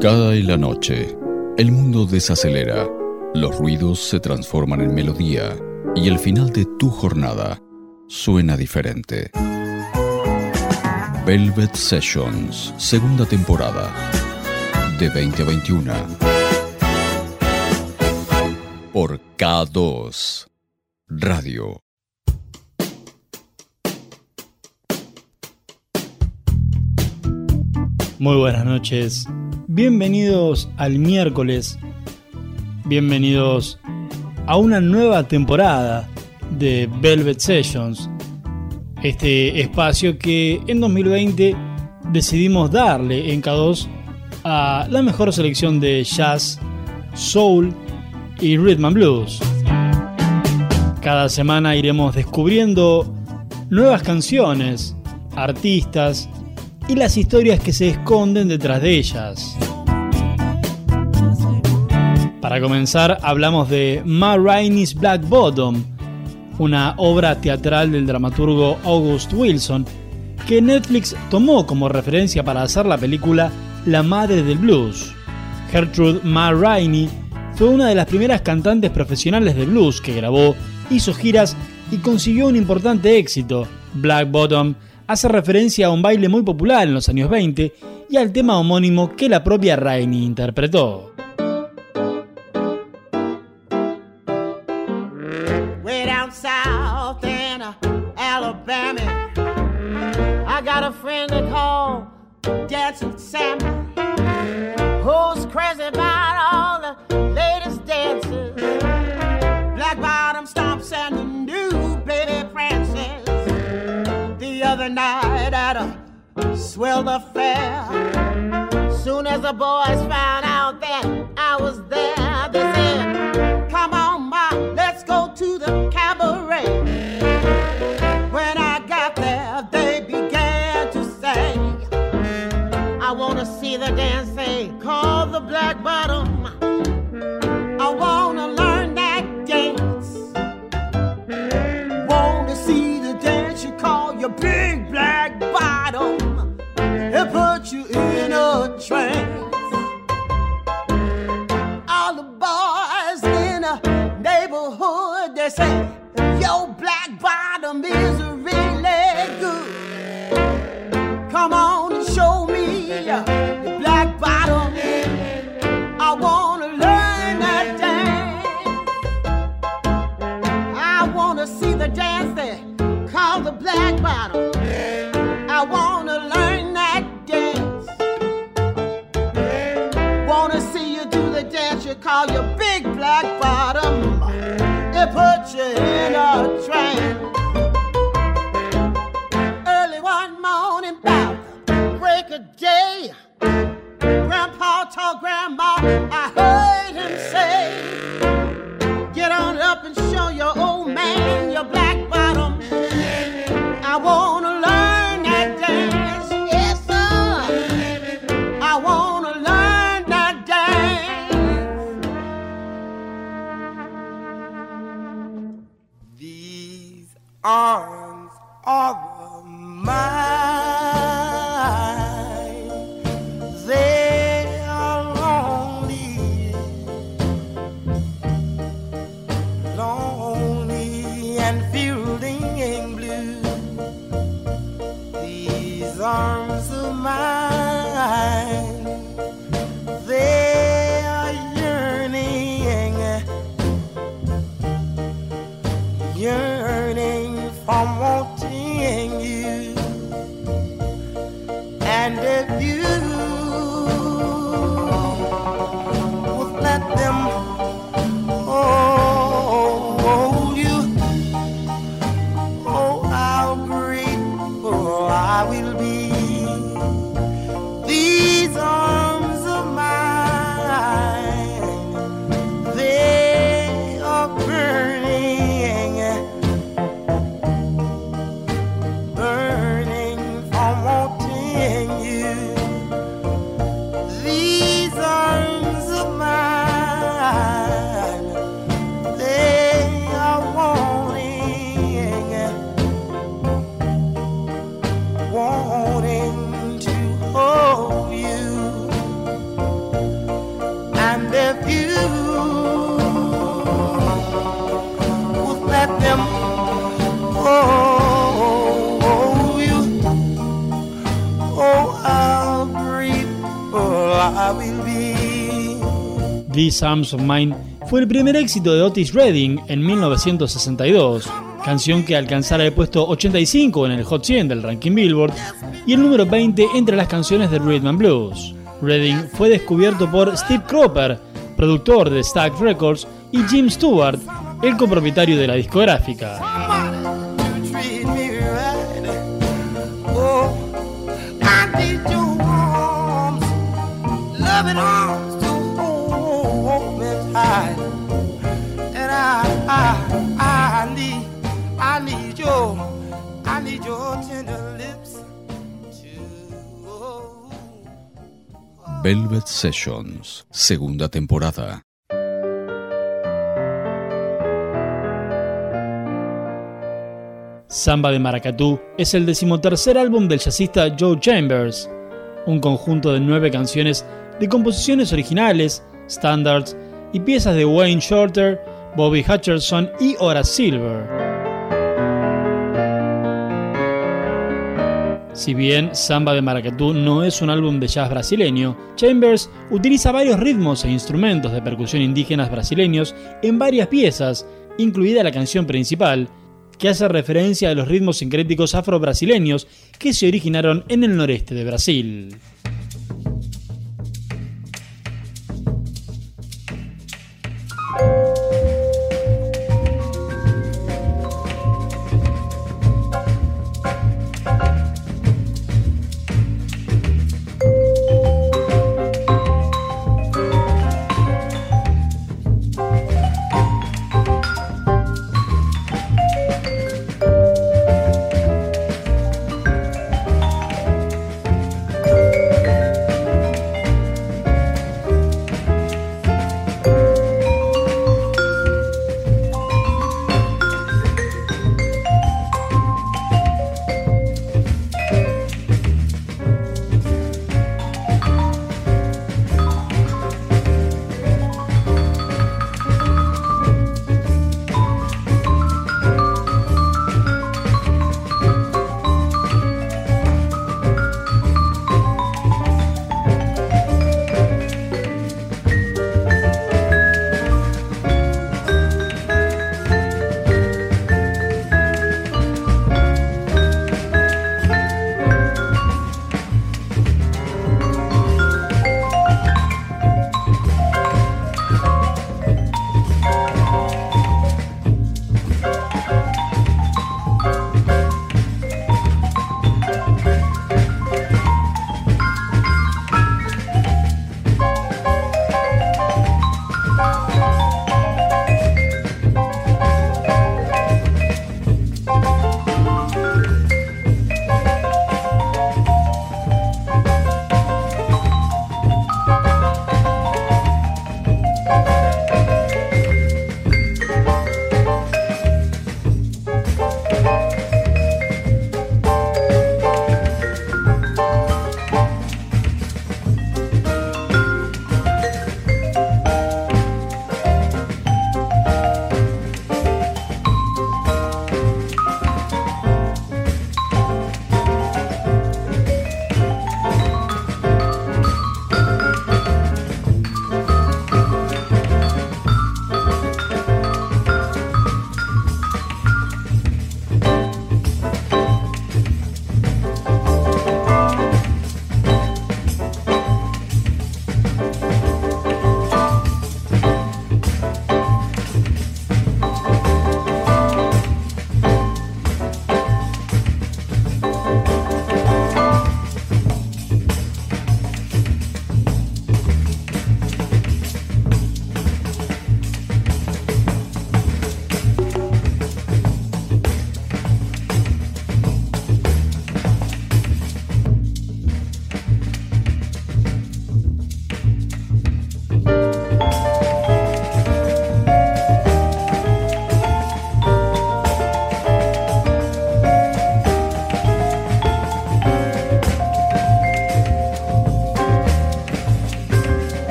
Cae la noche, el mundo desacelera, los ruidos se transforman en melodía y el final de tu jornada suena diferente. Velvet Sessions, segunda temporada, de 2021. Por K2 Radio. Muy buenas noches. Bienvenidos al miércoles. Bienvenidos a una nueva temporada de Velvet Sessions. Este espacio que en 2020 decidimos darle en K2 a la mejor selección de jazz, soul y rhythm and blues. Cada semana iremos descubriendo nuevas canciones, artistas y las historias que se esconden detrás de ellas. Para comenzar, hablamos de Ma Rainey's Black Bottom, una obra teatral del dramaturgo August Wilson, que Netflix tomó como referencia para hacer la película La Madre del Blues. Gertrude Ma Rainey fue una de las primeras cantantes profesionales de blues que grabó, hizo giras y consiguió un importante éxito. Black Bottom hace referencia a un baile muy popular en los años 20 y al tema homónimo que la propia Rainey interpretó. A swell affair, soon as the boys found out that I was there, they said, Come on, ma, let's go to the cabaret. When I got there, they began to say, I wanna see the dance they call the black bottom. In a trance. All the boys in the neighborhood, they say, Your black bottom is really good. Come on and show me your black bottom. I wanna learn that dance. I wanna see the dance they call the black bottom. Black bottom. It put you in a trance. Early one morning, about break of day, Grandpa told Grandma, I Arms of Mine fue el primer éxito de Otis Redding en 1962, canción que alcanzara el puesto 85 en el Hot 100 del ranking Billboard y el número 20 entre las canciones de Rhythm and Blues. Redding fue descubierto por Steve Cropper, productor de Stax Records, y Jim Stewart, el copropietario de la discográfica. Velvet Sessions, segunda temporada. Samba de Maracatú es el decimotercer álbum del jazzista Joe Chambers, un conjunto de nueve canciones de composiciones originales, standards y piezas de Wayne Shorter, Bobby Hutcherson y Horace Silver. Si bien Samba de Maracatú no es un álbum de jazz brasileño, Chambers utiliza varios ritmos e instrumentos de percusión indígenas brasileños en varias piezas, incluida la canción principal, que hace referencia a los ritmos sincréticos afro-brasileños que se originaron en el noreste de Brasil.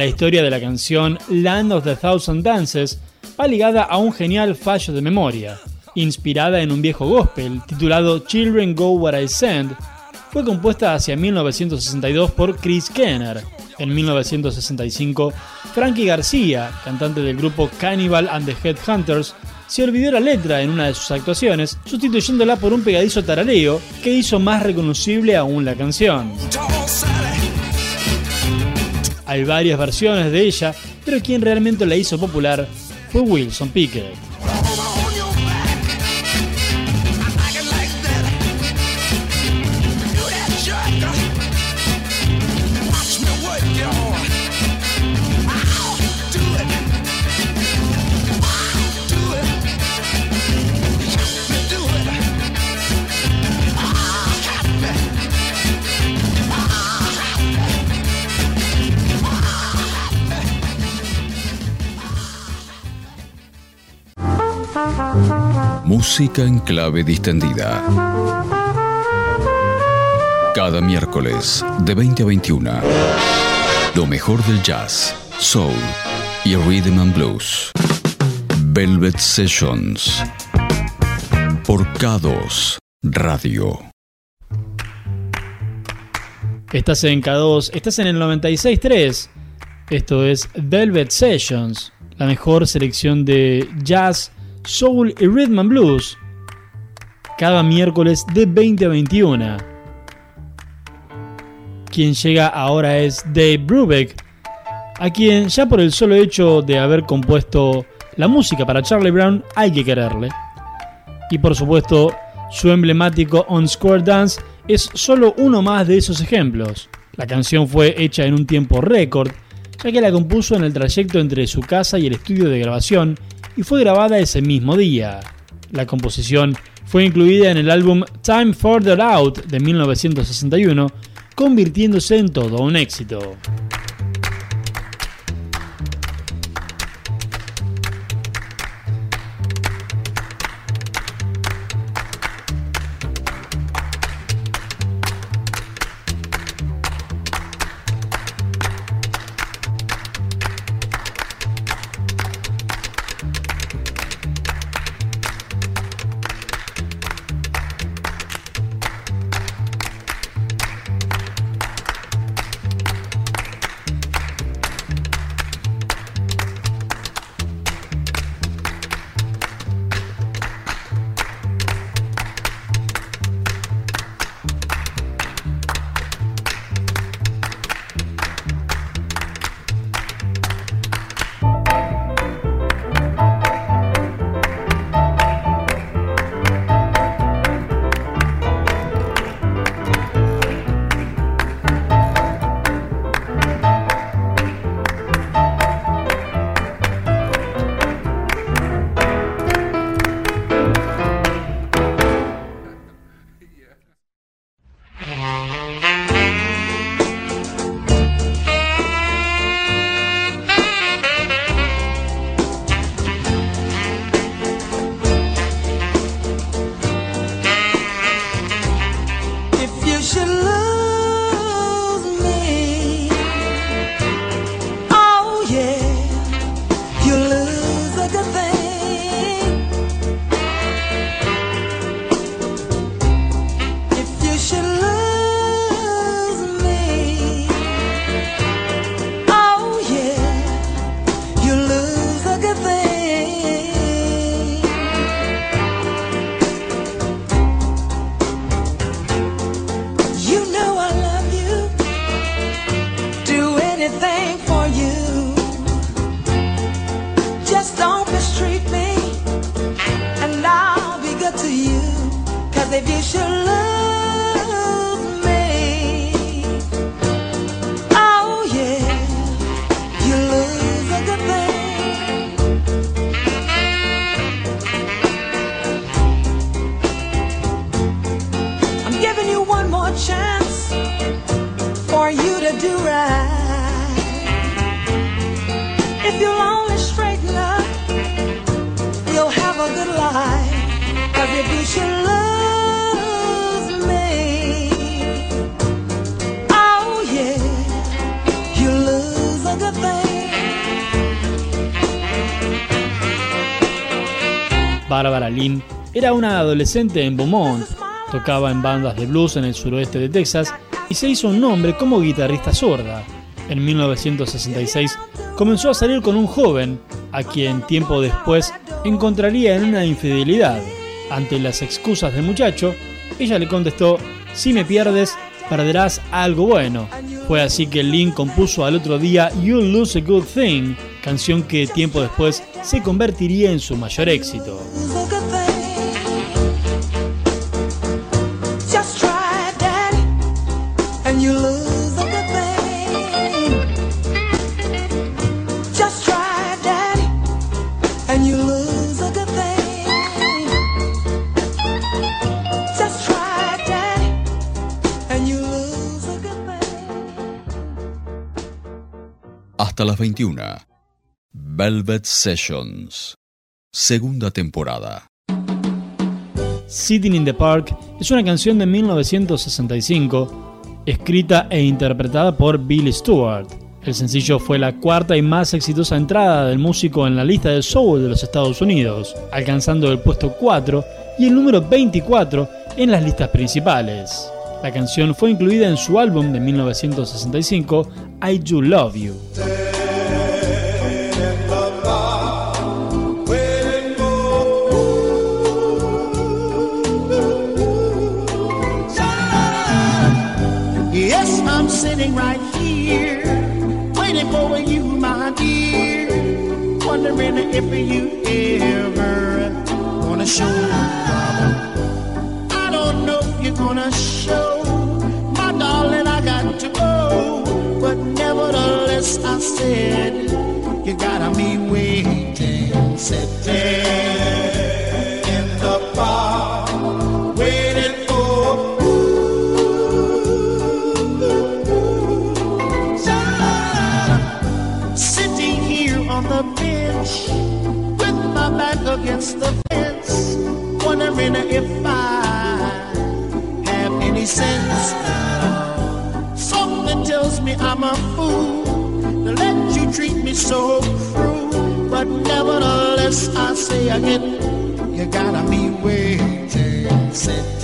La historia de la canción Land of the Thousand Dances va ligada a un genial fallo de memoria. Inspirada en un viejo gospel titulado Children Go Where I Send, fue compuesta hacia 1962 por Chris Kenner. En 1965, Frankie García, cantante del grupo Cannibal and the Headhunters, se olvidó la letra en una de sus actuaciones, sustituyéndola por un pegadizo tarareo que hizo más reconocible aún la canción. Hay varias versiones de ella, pero quien realmente la hizo popular fue Wilson Pickett. Música en clave distendida. Cada miércoles de 20 a 21. Lo mejor del jazz, soul y rhythm and blues. Velvet Sessions. Por K2 Radio. Estás en K2, estás en el 96.3. Esto es Velvet Sessions, la mejor selección de jazz soul y rhythm and blues cada miércoles de 20 a 21. Quien llega ahora es Dave Brubeck, a quien ya por el solo hecho de haber compuesto la música para Charlie Brown hay que quererle. Y por supuesto, su emblemático On Square Dance es solo uno más de esos ejemplos. La canción fue hecha en un tiempo récord, ya que la compuso en el trayecto entre su casa y el estudio de grabación y fue grabada ese mismo día. La composición fue incluida en el álbum Time Further Out de 1961, convirtiéndose en todo un éxito. Adolescente en Beaumont, tocaba en bandas de blues en el suroeste de Texas y se hizo un nombre como guitarrista sorda. En 1966 comenzó a salir con un joven, a quien tiempo después encontraría en una infidelidad. Ante las excusas del muchacho, ella le contestó, si me pierdes, perderás algo bueno. Fue así que Lynn compuso al otro día You'll Lose a Good Thing, canción que tiempo después se convertiría en su mayor éxito. 21. Velvet Sessions. Segunda temporada. Sitting in the Park es una canción de 1965, escrita e interpretada por Billy Stewart. El sencillo fue la cuarta y más exitosa entrada del músico en la lista de soul de los Estados Unidos, alcanzando el puesto 4 y el número 24 en las listas principales. La canción fue incluida en su álbum de 1965, I Do Love You. Sitting right here, waiting for you, my dear. Wondering if you ever wanna show up. I don't know if you're gonna show, my darling. I got to go, but nevertheless, I said you gotta be waiting, say again, you gotta be waiting, sitting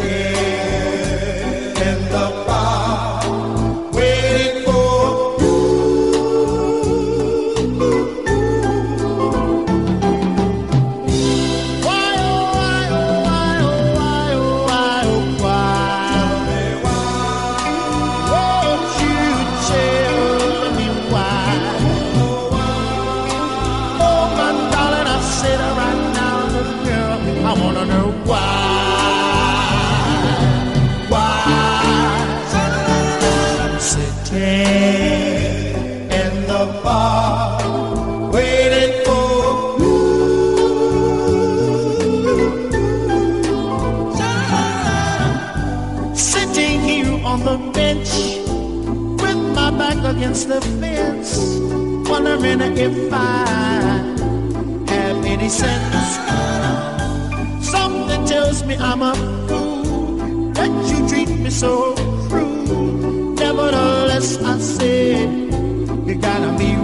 wondering if I have any sense. Something tells me I'm a fool that you treat me so cruel. Nevertheless, I said you gotta be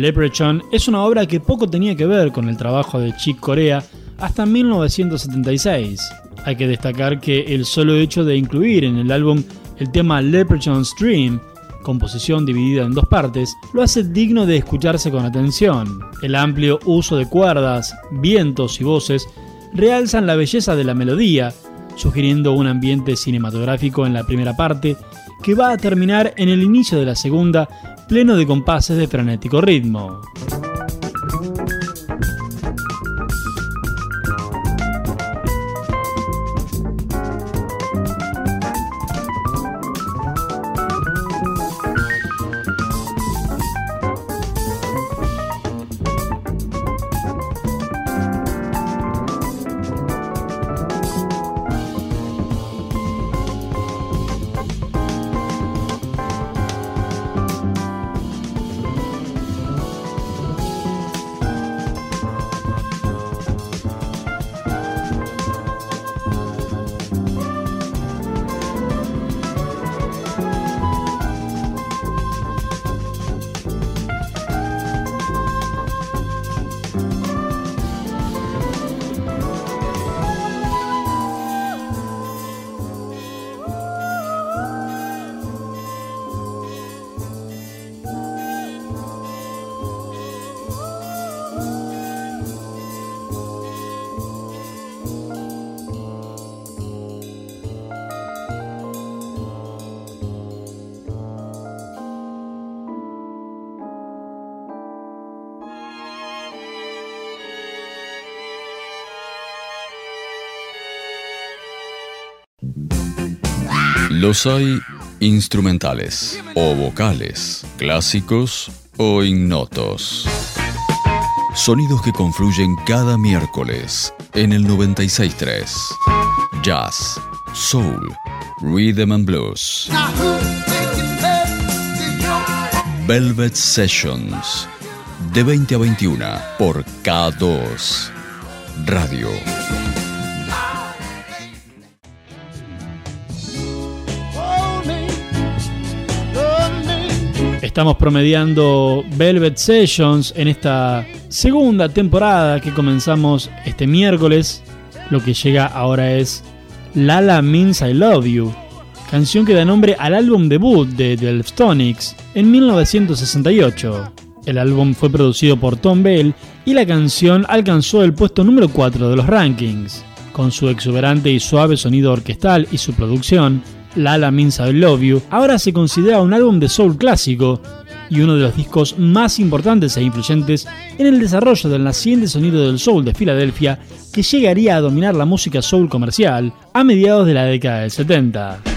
Leprechaun es una obra que poco tenía que ver con el trabajo de Chick Corea hasta 1976. Hay que destacar que el solo hecho de incluir en el álbum el tema Leprechaun's Dream, composición dividida en dos partes, lo hace digno de escucharse con atención. El amplio uso de cuerdas, vientos y voces realzan la belleza de la melodía, sugiriendo un ambiente cinematográfico en la primera parte que va a terminar en el inicio de la segunda, pleno de compases de frenético ritmo. Los hay instrumentales o vocales, clásicos o ignotos. Sonidos que confluyen cada miércoles en el 963. Jazz, soul, rhythm and blues. Velvet Sessions. De 20 a 21 por K2 Radio. Estamos promediando Velvet Sessions en esta segunda temporada que comenzamos este miércoles. Lo que llega ahora es Lala Means I Love You, canción que da nombre al álbum debut de Delftonics en 1968. El álbum fue producido por Tom Bell y la canción alcanzó el puesto número 4 de los rankings. Con su exuberante y suave sonido orquestal y su producción, Lala Means I Love You, ahora se considera un álbum de soul clásico y uno de los discos más importantes e influyentes en el desarrollo del naciente sonido del soul de Filadelfia que llegaría a dominar la música soul comercial a mediados de la década del 70.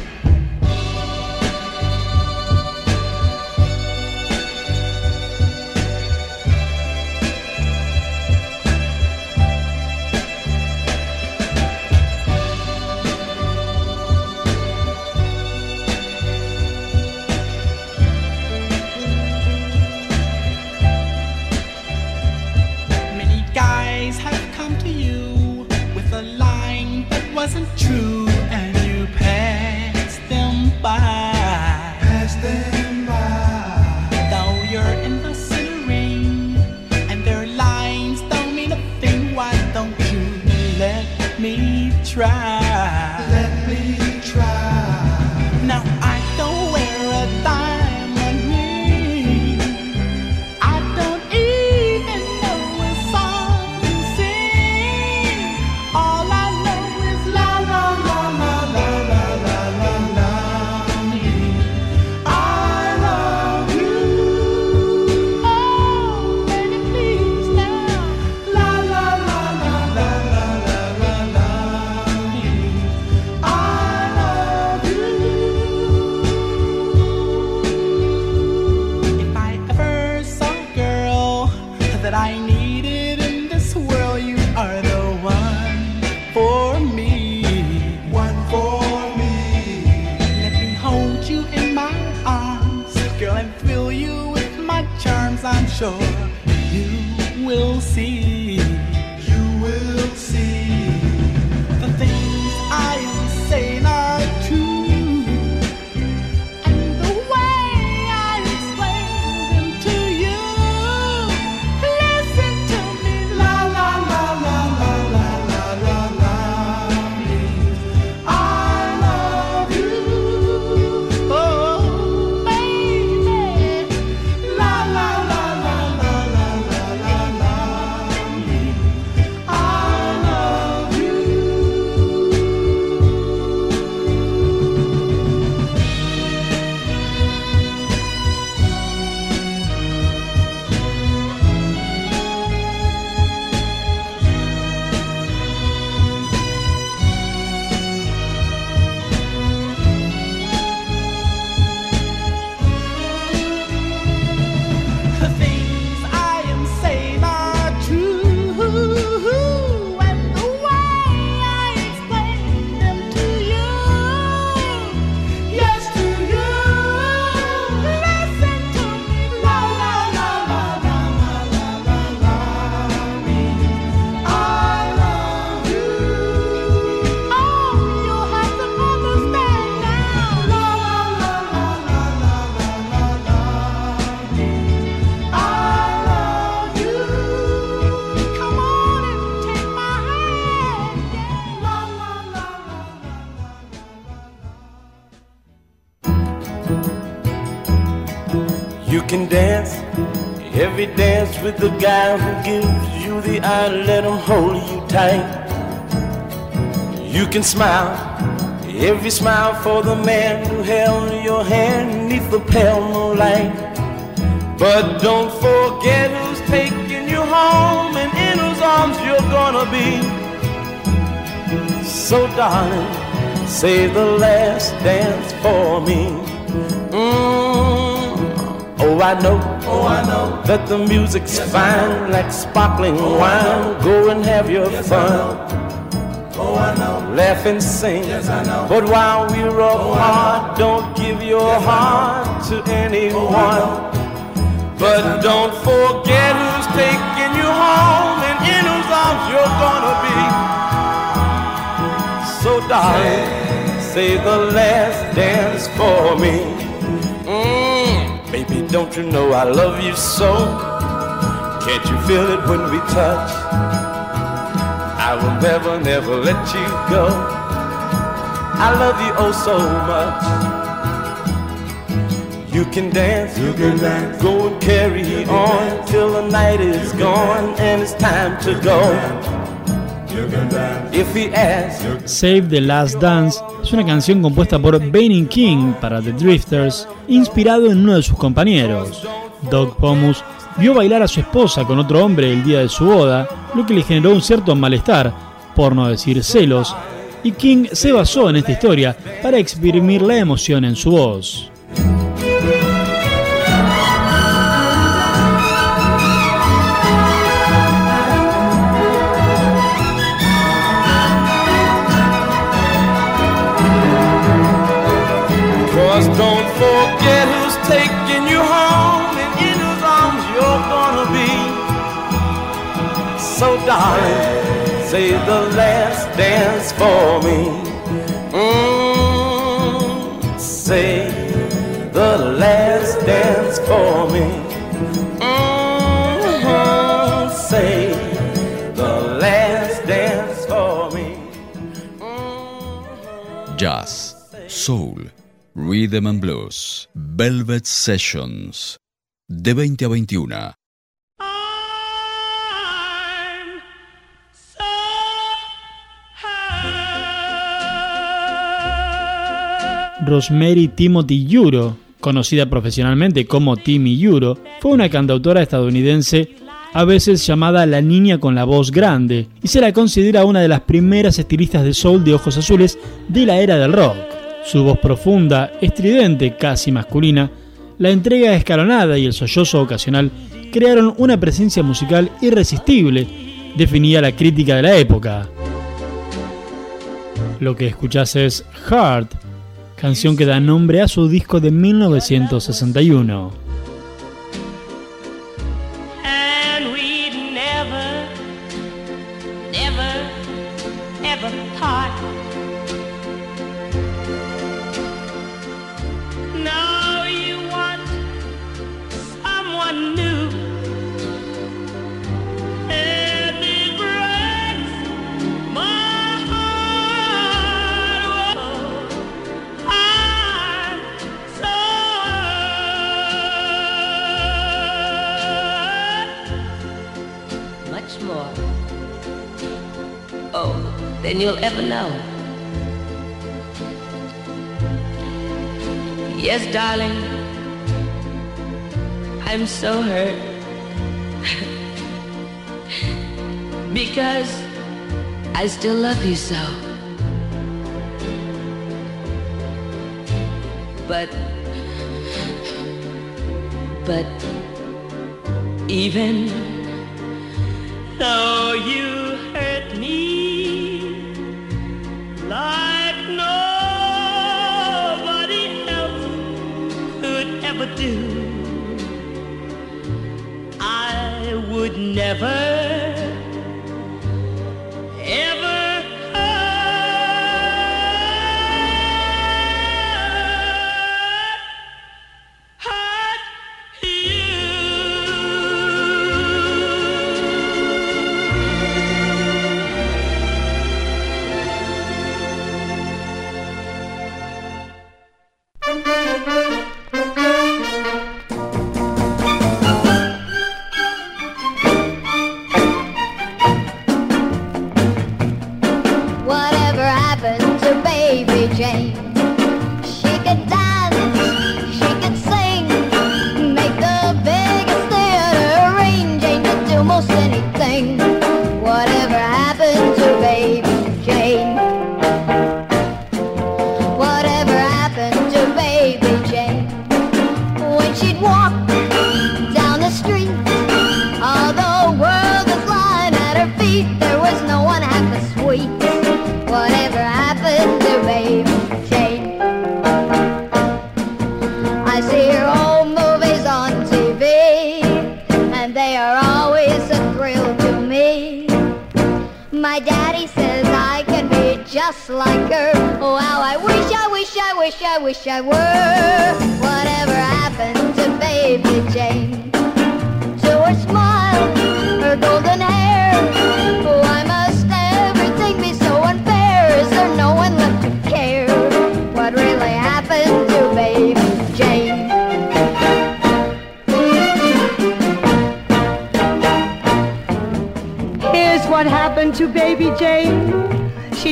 Can dance every dance with the guy who gives you the eye, let him hold you tight. You can smile every smile for the man who held your hand neath the pale moonlight. But don't forget who's taking you home and in whose arms you're gonna be. So, darling, say the last dance for me. Mm. Oh, I know, oh, I know that the music's yes, fine, like sparkling oh, wine. Go and have your yes, fun. Oh, I know. Laugh and sing. Yes, I know. But while we're apart, don't give your heart to anyone. But don't forget who's taking you home and in whose arms you're gonna be. So, darling, say the last dance for me. Baby, don't you know I love you so? Can't you feel it when we touch? I will never, never let you go. I love you oh so much. You can dance, you can dance. Go and carry on till the night is gone and it's time to go. Save the Last Dance es una canción compuesta por Benny King para The Drifters, inspirado en uno de sus compañeros. Doug Pomus vio bailar a su esposa con otro hombre el día de su boda, lo que le generó un cierto malestar, por no decir celos, y King se basó en esta historia para exprimir la emoción en su voz. Darling, say the last dance for me. Mm, say the last dance for me. Mm, say the last dance for me. Mm-hmm. Jazz, soul, rhythm and blues, Velvet Sessions, de 20 a 21. Rosemary Timothy Yuro, conocida profesionalmente como Timmy Yuro, fue una cantautora estadounidense a veces llamada la niña con la voz grande, y se la considera una de las primeras estilistas de soul de ojos azules de la era del rock. Su voz profunda, estridente, casi masculina, la entrega escalonada y el sollozo ocasional crearon una presencia musical irresistible, definía la crítica de la época. Lo que escuchas es Heart canción que da nombre a su disco de 1961. be so. But, but even though you hurt me like nobody else could ever do, I would never. Like her. Oh, how I wish, I wish, I wish, I wish I were. Whatever happened to baby Jane? To her smile, her golden hair.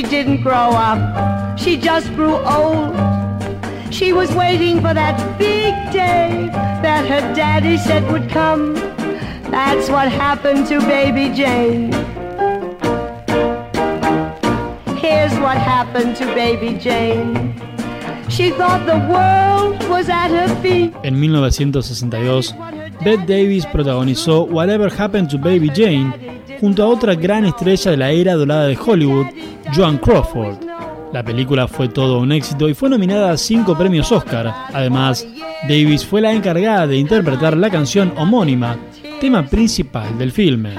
Didn't grow up, she just grew old. She was waiting for that big day that her daddy said would come. That's what happened to baby Jane. Here's what happened to baby Jane. She thought the world was at her feet. En 1962, Bette Davis protagonizó Whatever Happened to Baby Jane junto a otra gran estrella de la era dorada de Hollywood, Joan Crawford. La película fue todo un éxito y fue nominada a cinco premios Oscar. Además, Davis fue la encargada de interpretar la canción homónima, tema principal del filme.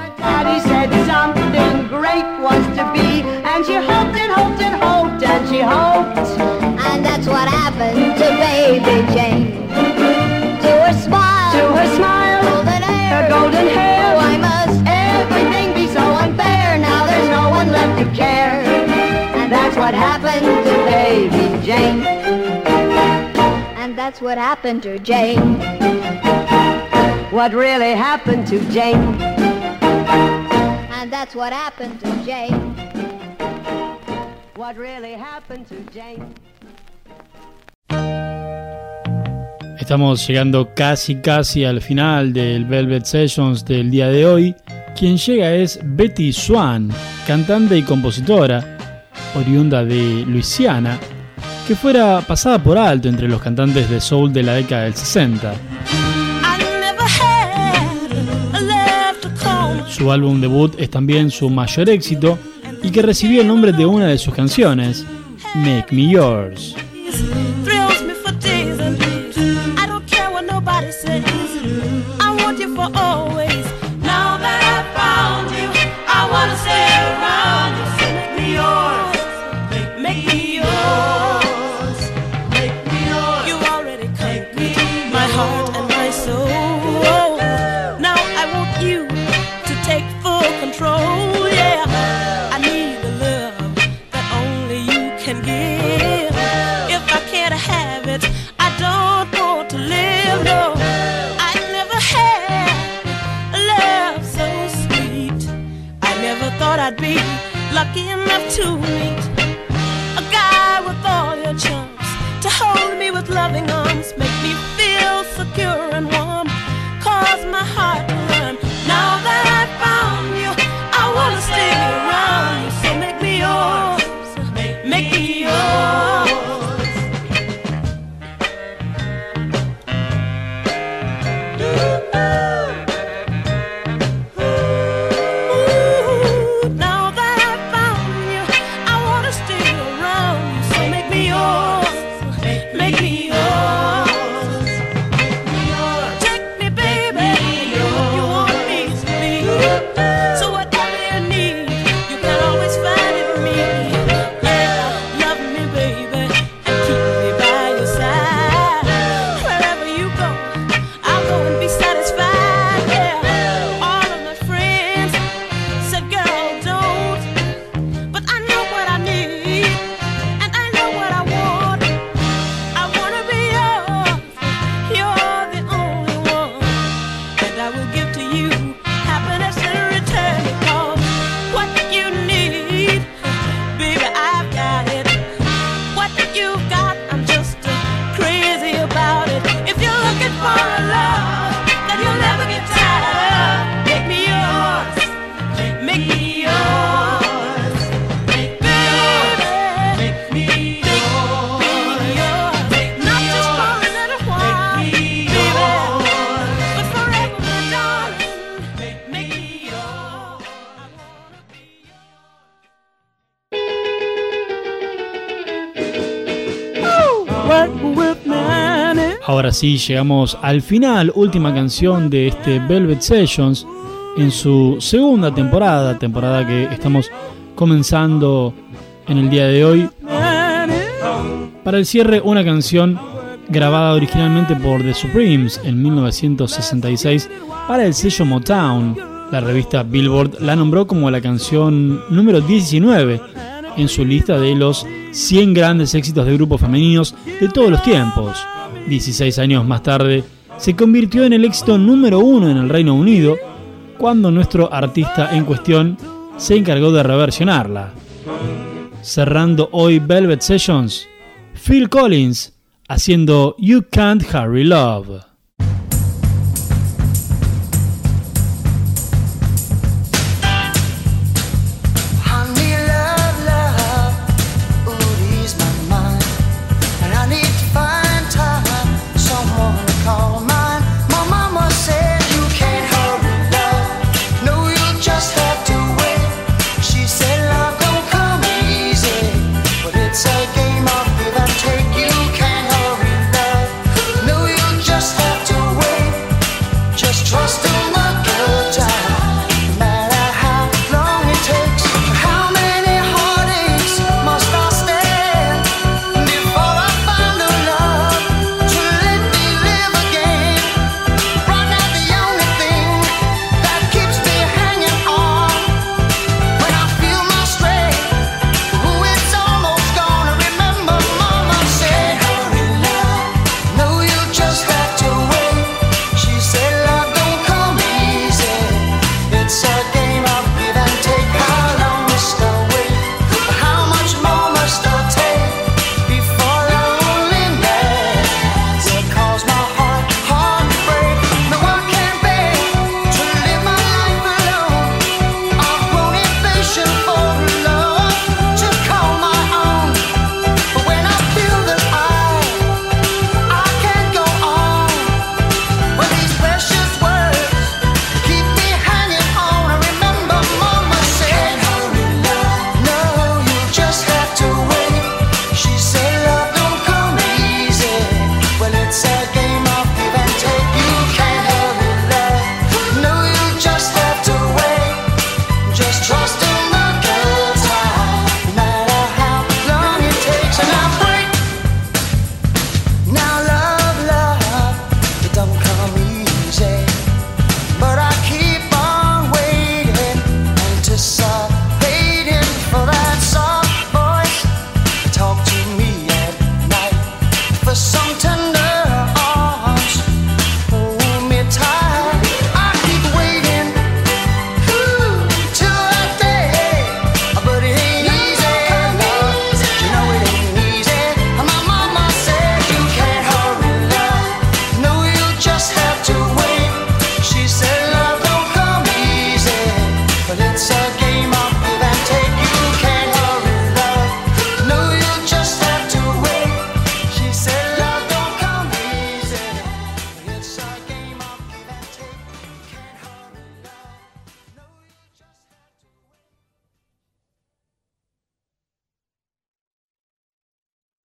That's what happened to Jane. What really happened to Jane? And that's what happened to Jane. What really happened to Jane? Estamos llegando casi casi al final del Velvet Sessions del día de hoy. Quien llega es Betty Swan, cantante y compositora, oriunda de Luisiana, que fuera pasada por alto entre los cantantes de soul de la década del 60. Su álbum debut es también su mayor éxito y que recibió el nombre de una de sus canciones, Make Me Yours. Ahora sí, llegamos al final, última canción de este Velvet Sessions en su segunda temporada, temporada que estamos comenzando en el día de hoy. Para el cierre, una canción grabada originalmente por The Supremes en 1966 para el sello Motown. La revista Billboard la nombró como la canción número 19 en su lista de los 100 grandes éxitos de grupos femeninos de todos los tiempos. 16 años más tarde, se convirtió en el éxito número uno en el Reino Unido cuando nuestro artista en cuestión se encargó de reversionarla. Cerrando hoy Velvet Sessions, Phil Collins haciendo You Can't Hurry Love.